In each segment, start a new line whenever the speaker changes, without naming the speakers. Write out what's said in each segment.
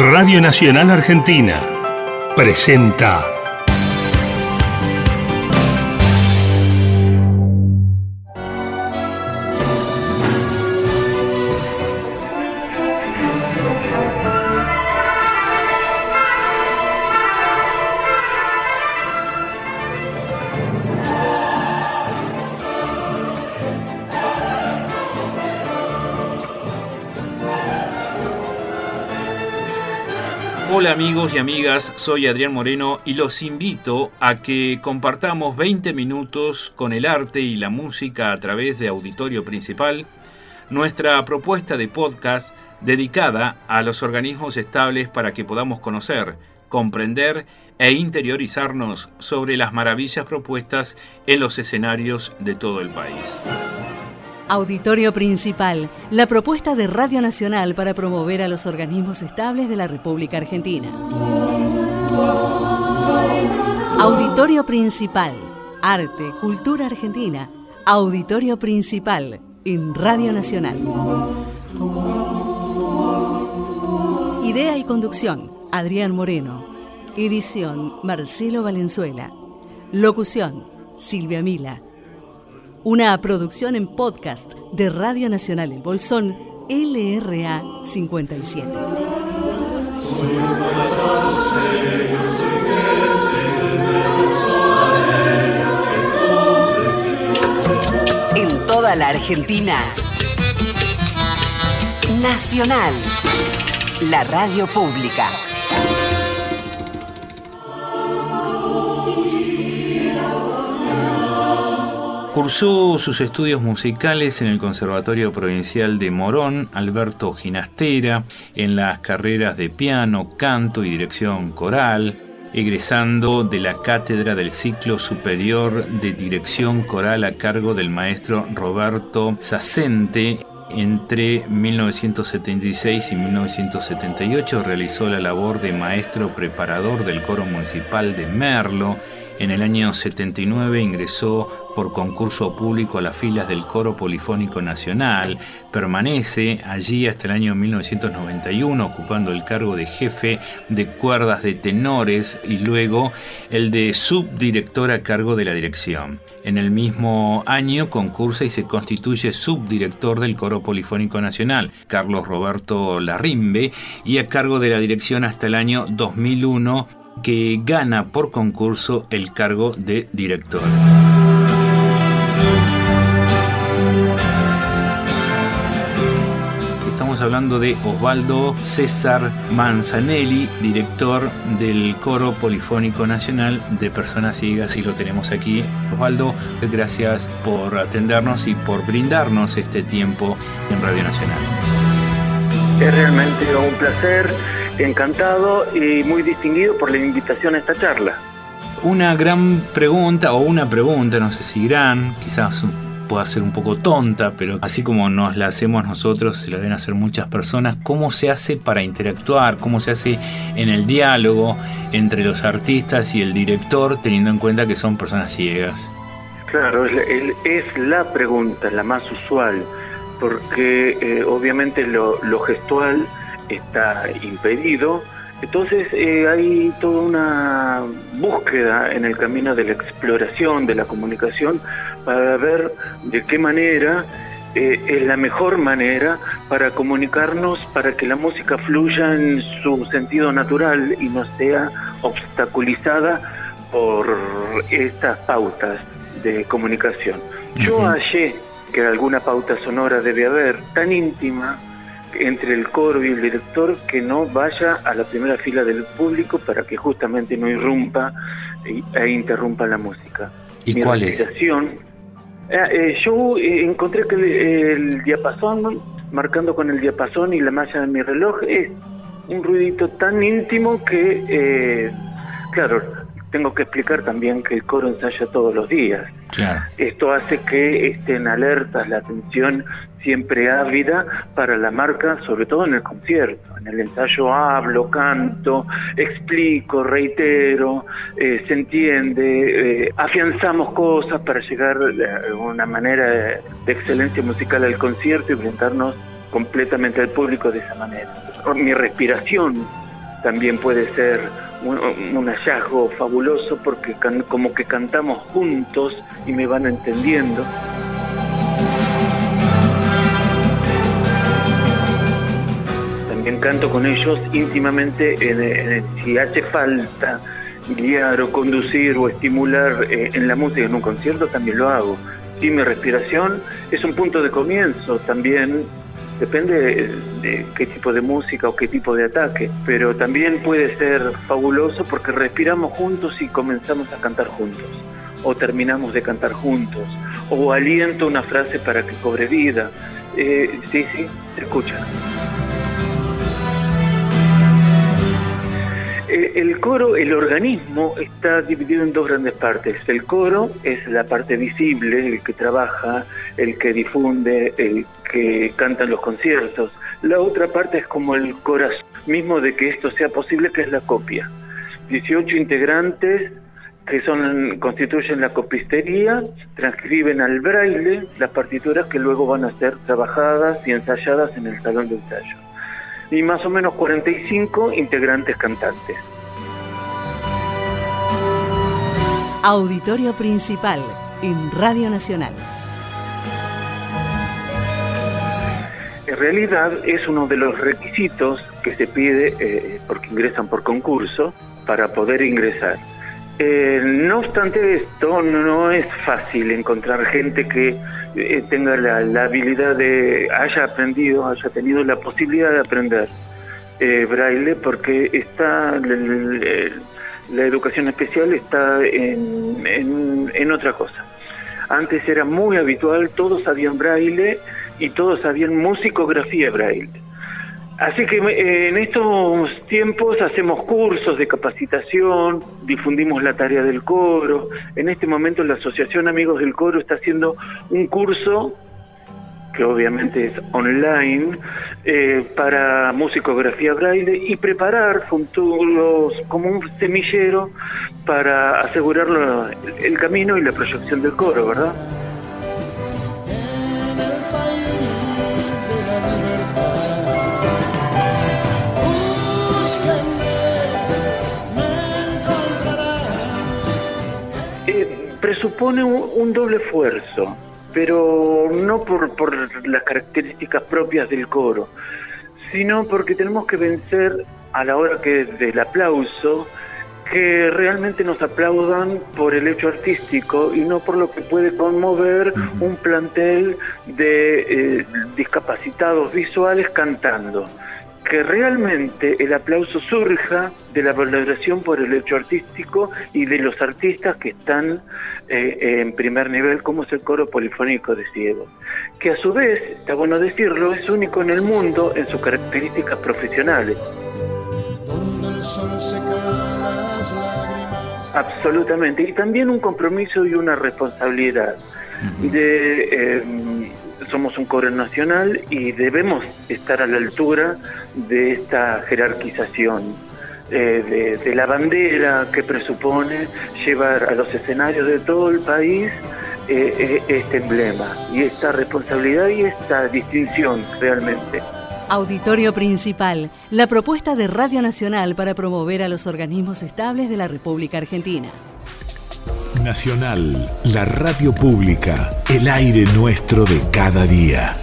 Radio Nacional Argentina presenta
Hola amigos y amigas, soy Adrián Moreno y los invito a que compartamos 20 minutos con el arte y la música a través de Auditorio Principal, nuestra propuesta de podcast dedicada a los organismos estables para que podamos conocer, comprender e interiorizarnos sobre las maravillas propuestas en los escenarios de todo el país.
Auditorio Principal, la propuesta de Radio Nacional para promover a los organismos estables de la República Argentina. Auditorio Principal, Arte, Cultura Argentina. Auditorio Principal, en Radio Nacional. Idea y conducción, Adrián Moreno. Edición, Marcelo Valenzuela. Locución, Silvia Mila una producción en podcast de Radio Nacional El Bolsón, LRA 57.
En toda la Argentina, Nacional, la radio pública.
Cursó sus estudios musicales en el Conservatorio Provincial de Morón, Alberto Ginastera, en las carreras de piano, canto y dirección coral, egresando de la cátedra del ciclo superior de dirección coral a cargo del maestro Roberto Sacente. Entre 1976 y 1978 realizó la labor de maestro preparador del coro municipal de Merlo en el año 79 ingresó por concurso público a las filas del Coro Polifónico Nacional, permanece allí hasta el año 1991 ocupando el cargo de jefe de cuerdas de tenores y luego el de subdirector a cargo de la dirección. En el mismo año concursa y se constituye subdirector del Coro Polifónico Nacional, Carlos Roberto Larrimbe, y a cargo de la dirección hasta el año 2001 que gana por concurso el cargo de director. Estamos hablando de Osvaldo César Manzanelli, director del Coro Polifónico Nacional de Personas Ciegas, y lo tenemos aquí. Osvaldo, gracias por atendernos y por brindarnos este tiempo en Radio Nacional.
Es realmente un placer encantado y muy distinguido por la invitación a esta charla.
Una gran pregunta, o una pregunta, no sé si gran, quizás pueda ser un poco tonta, pero así como nos la hacemos nosotros, se la deben hacer muchas personas. ¿Cómo se hace para interactuar? ¿Cómo se hace en el diálogo entre los artistas y el director, teniendo en cuenta que son personas ciegas?
Claro, es la pregunta, la más usual, porque eh, obviamente lo, lo gestual está impedido. Entonces eh, hay toda una búsqueda en el camino de la exploración, de la comunicación, para ver de qué manera eh, es la mejor manera para comunicarnos, para que la música fluya en su sentido natural y no sea obstaculizada por estas pautas de comunicación. Yo hallé que alguna pauta sonora debe haber, tan íntima, entre el coro y el director que no vaya a la primera fila del público para que justamente no irrumpa e, interrumpa la música.
¿Y cuál es?
Eh, eh, yo eh, encontré que el, diapasón, marcando con el diapasón y la malla de mi reloj, es un ruidito tan íntimo que, claro, tengo que explicar también que el coro ensaya todos los días. Esto hace que estén alertas, la atención siempre ávida para la marca, sobre todo en el concierto. En el ensayo hablo, canto, explico, reitero, eh, se entiende, eh, afianzamos cosas para llegar de una manera de excelencia musical al concierto y brindarnos completamente al público de esa manera. Mi respiración también puede ser un, hallazgo fabuloso porque como que cantamos juntos y me van entendiendo. Canto con ellos íntimamente en, si hace falta guiar o conducir o estimular eh, en la música en un concierto, también lo hago. Si mi respiración es un punto de comienzo también Depende de qué tipo de música o qué tipo de ataque, pero también puede ser fabuloso porque respiramos juntos y comenzamos a cantar juntos, o terminamos de cantar juntos, o aliento una frase para que cobre vida. Eh, sí, sí, se escucha. El coro, el organismo, está dividido en dos grandes partes. El coro es la parte visible, el que trabaja, el que difunde, el que canta en los conciertos. La otra parte es como el corazón mismo de que esto sea posible, que es la copia. 18 integrantes que son constituyen la copistería, transcriben al braille las partituras que luego van a ser trabajadas y ensayadas en el salón de ensayo y más o menos 45 integrantes cantantes.
Auditorio Principal en Radio Nacional.
En realidad es uno de los requisitos que se pide eh, porque ingresan por concurso para poder ingresar. Eh, no obstante esto, no es fácil encontrar gente que eh, tenga la, habilidad de, haya aprendido, haya tenido la posibilidad de aprender eh, braille, porque está la educación especial está en, en otra cosa. Antes era muy habitual, todos sabían braille y todos sabían musicografía braille. Así que eh, en estos tiempos hacemos cursos de capacitación, difundimos la tarea del coro. En este momento la Asociación Amigos del Coro está haciendo un curso que obviamente es online, eh, para musicografía braille y preparar futuros como un semillero para asegurar el camino y la proyección del coro, ¿verdad? Presupone un, doble esfuerzo, pero no por, por las características propias del coro, sino porque tenemos que vencer a la hora que del aplauso, que realmente nos aplaudan por el hecho artístico y no por lo que puede conmover un plantel de eh, discapacitados visuales cantando que realmente el aplauso surja de la valoración por el hecho artístico y de los artistas que están eh, en primer nivel, como es el coro polifónico de ciegos, que a su vez, está bueno decirlo, es único en el mundo en sus características profesionales. Absolutamente, y también un compromiso y una responsabilidad. De... Eh, somos un coro nacional y debemos estar a la altura de esta jerarquización, eh, de, la bandera que presupone llevar a los escenarios de todo el país eh, eh, este emblema y esta responsabilidad y esta distinción realmente.
Auditorio Principal, la propuesta de Radio Nacional para promover a los organismos estables de la República Argentina.
Nacional, la radio pública, el aire nuestro de cada día.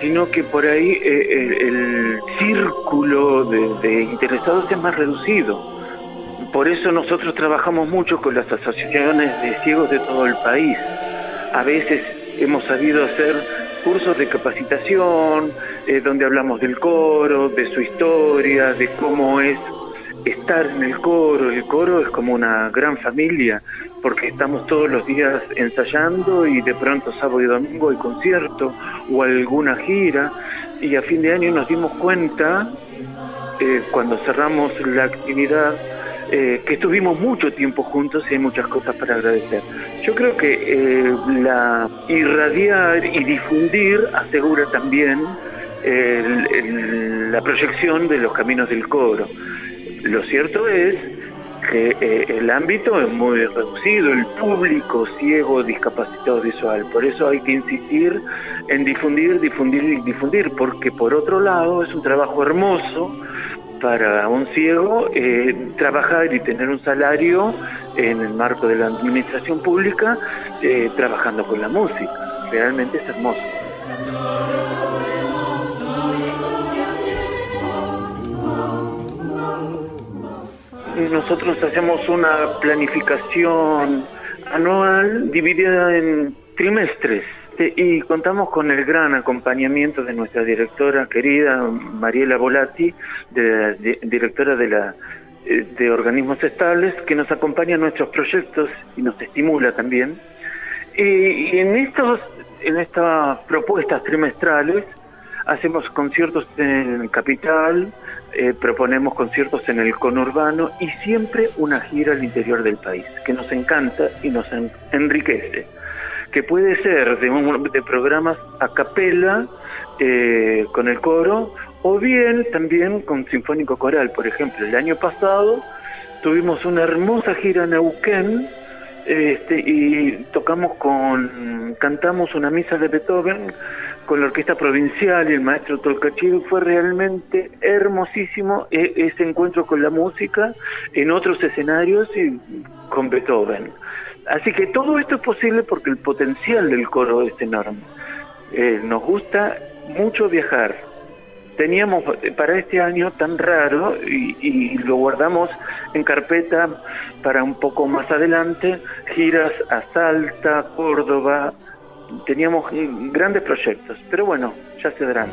Sino que por ahí eh, el, círculo de, interesados es más reducido. Por eso nosotros trabajamos mucho con las asociaciones de ciegos de todo el país. A veces hemos sabido hacer cursos de capacitación, eh, donde hablamos del coro, de su historia, de cómo es estar en el coro. El coro es como una gran familia, porque estamos todos los días ensayando y de pronto sábado y domingo hay concierto o alguna gira. Y a fin de año nos dimos cuenta, eh, cuando cerramos la actividad, eh, que estuvimos mucho tiempo juntos y hay muchas cosas para agradecer. Yo creo que eh, la irradiar y difundir asegura también la proyección de los caminos del coro. Lo cierto es que eh, el ámbito es muy reducido, el público ciego, discapacitado visual. Por eso hay que insistir en difundir, difundir y difundir, porque por otro lado es un trabajo hermoso para un ciego eh, trabajar y tener un salario en el marco de la administración pública eh, trabajando con la música. Realmente es hermoso. Nosotros hacemos una planificación anual dividida en trimestres y contamos con el gran acompañamiento de nuestra directora querida Mariela Volati, de, directora de la eh, de organismos estables, que nos acompaña en nuestros proyectos y nos estimula también. Y, en estos en estas propuestas trimestrales hacemos conciertos en Capital, eh, proponemos conciertos en el conurbano y siempre una gira al interior del país, que nos encanta y nos enriquece, que puede ser de, de programas a capela eh, con el coro o bien también con sinfónico coral. Por ejemplo, el año pasado tuvimos una hermosa gira en Neuquén este, y tocamos con, cantamos una misa de Beethoven con la orquesta provincial y el maestro Tolcachir fue realmente hermosísimo e, ese encuentro con la música en otros escenarios y con Beethoven. Así que todo esto es posible porque el potencial del coro es enorme. Eh, nos gusta mucho viajar. Teníamos para este año tan raro y, y lo guardamos en carpeta para un poco más adelante, giras a Salta, Córdoba, teníamos grandes proyectos, pero bueno, ya se darán.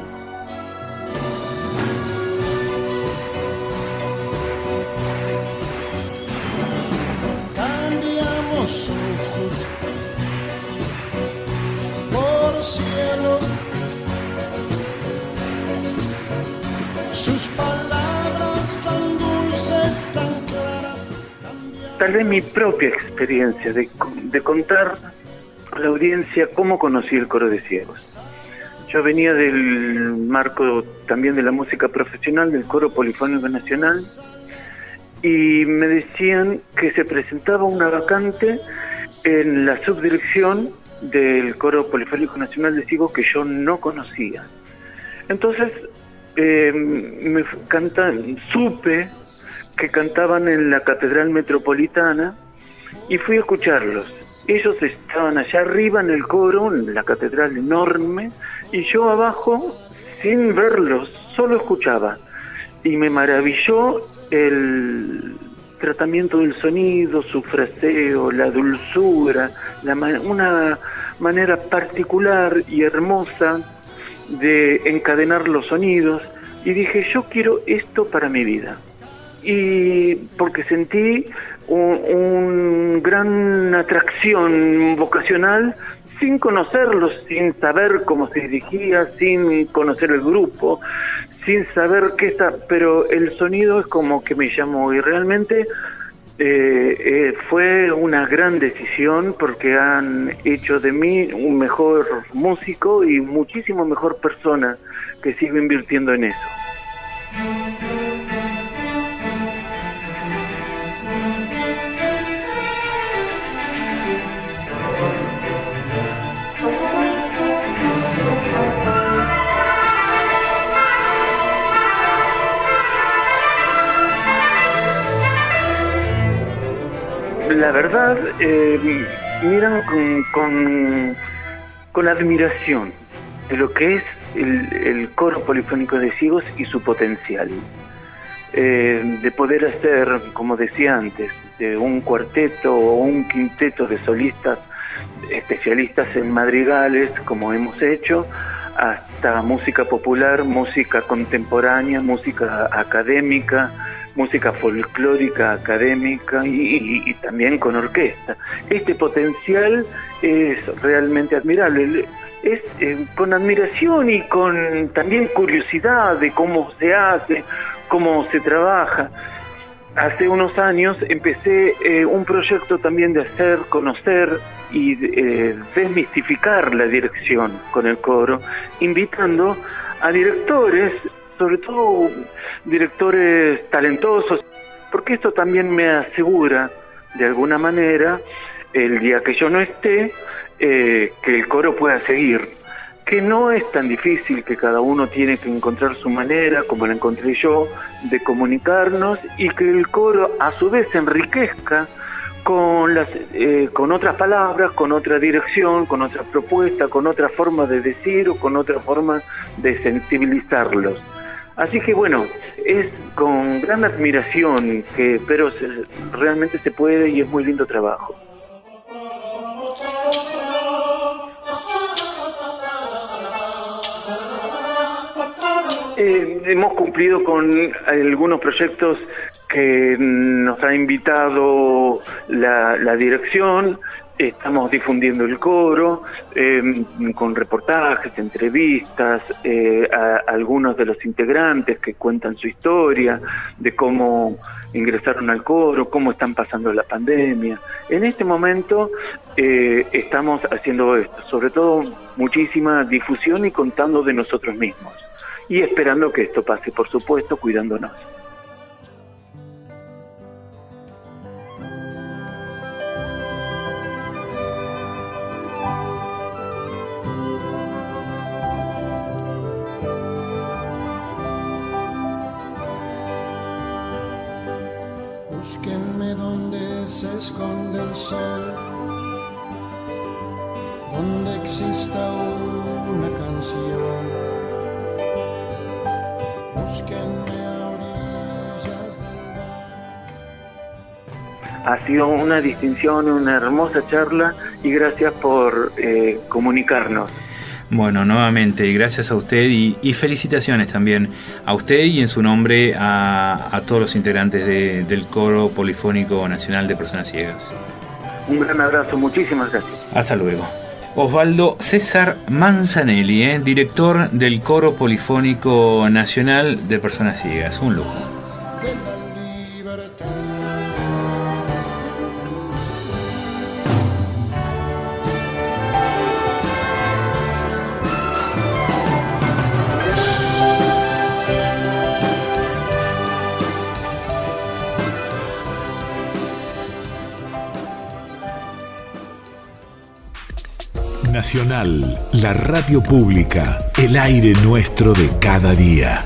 Cambiamos ojos por cielo, sus palabras tan dulces, tan claras.
Tal vez mi propia experiencia de, de contar la audiencia cómo conocí el coro de ciegos. Yo venía del marco también de la música profesional, del coro polifónico nacional, y me decían que se presentaba una vacante en la subdirección del coro polifónico nacional de ciegos que yo no conocía. Entonces, eh, me cantan, supe que cantaban en la Catedral Metropolitana y fui a escucharlos ellos estaban allá arriba en el coro, en la catedral enorme, y yo abajo, sin verlos, solo escuchaba. Y me maravilló el tratamiento del sonido, su fraseo, la dulzura, la una manera particular y hermosa de encadenar los sonidos. Y dije, yo quiero esto para mi vida. Y porque sentí un, gran atracción vocacional sin conocerlos, sin saber cómo se dirigía, sin conocer el grupo, sin saber qué está, pero el sonido es como que me llamó y realmente eh, eh, fue una gran decisión porque han hecho de mí un mejor músico y muchísimo mejor persona que sigo invirtiendo en eso. Verdad, eh, miran con, con, admiración de lo que es el, coro polifónico de ciegos y su potencial. Eh, de poder hacer, como decía antes, de un cuarteto o un quinteto de solistas especialistas en madrigales, como hemos hecho, hasta música popular, música contemporánea, música académica, música folclórica, académica y, también con orquesta. Este potencial es realmente admirable. Es eh, con admiración y con también curiosidad de cómo se hace, cómo se trabaja. hace unos años empecé eh, un proyecto también de hacer conocer y eh, desmistificar la dirección con el coro, invitando a directores, sobre todo directores talentosos, porque esto también me asegura, de alguna manera, el día que yo no esté, eh, que el coro pueda seguir que no es tan difícil, que cada uno tiene que encontrar su manera, como la encontré yo, de comunicarnos y que el coro a su vez enriquezca con, las, eh, con otras palabras, con otra dirección, con otra propuesta, con otra forma de decir o con otra forma de sensibilizarlos. Así que bueno, es con gran admiración que, pero realmente se puede y es muy lindo trabajo. Eh, hemos cumplido con algunos proyectos que nos ha invitado la, dirección, estamos difundiendo el coro eh, con reportajes, entrevistas, eh, a, algunos de los integrantes que cuentan su historia, de cómo ingresaron al coro, cómo están pasando la pandemia. En este momento estamos haciendo esto, sobre todo muchísima difusión y contando de nosotros mismos y esperando que esto pase, por supuesto, cuidándonos. Ha sido una distinción, una hermosa charla y gracias por eh, comunicarnos.
Bueno, nuevamente, gracias a usted y, felicitaciones también a usted y en su nombre a, todos los integrantes del Coro Polifónico Nacional de Personas Ciegas.
Un gran abrazo, muchísimas gracias.
Hasta luego. Osvaldo César Manzanelli, eh, director del Coro Polifónico Nacional de Personas Ciegas. Un lujo.
Nacional, la radio pública, el aire nuestro de cada día.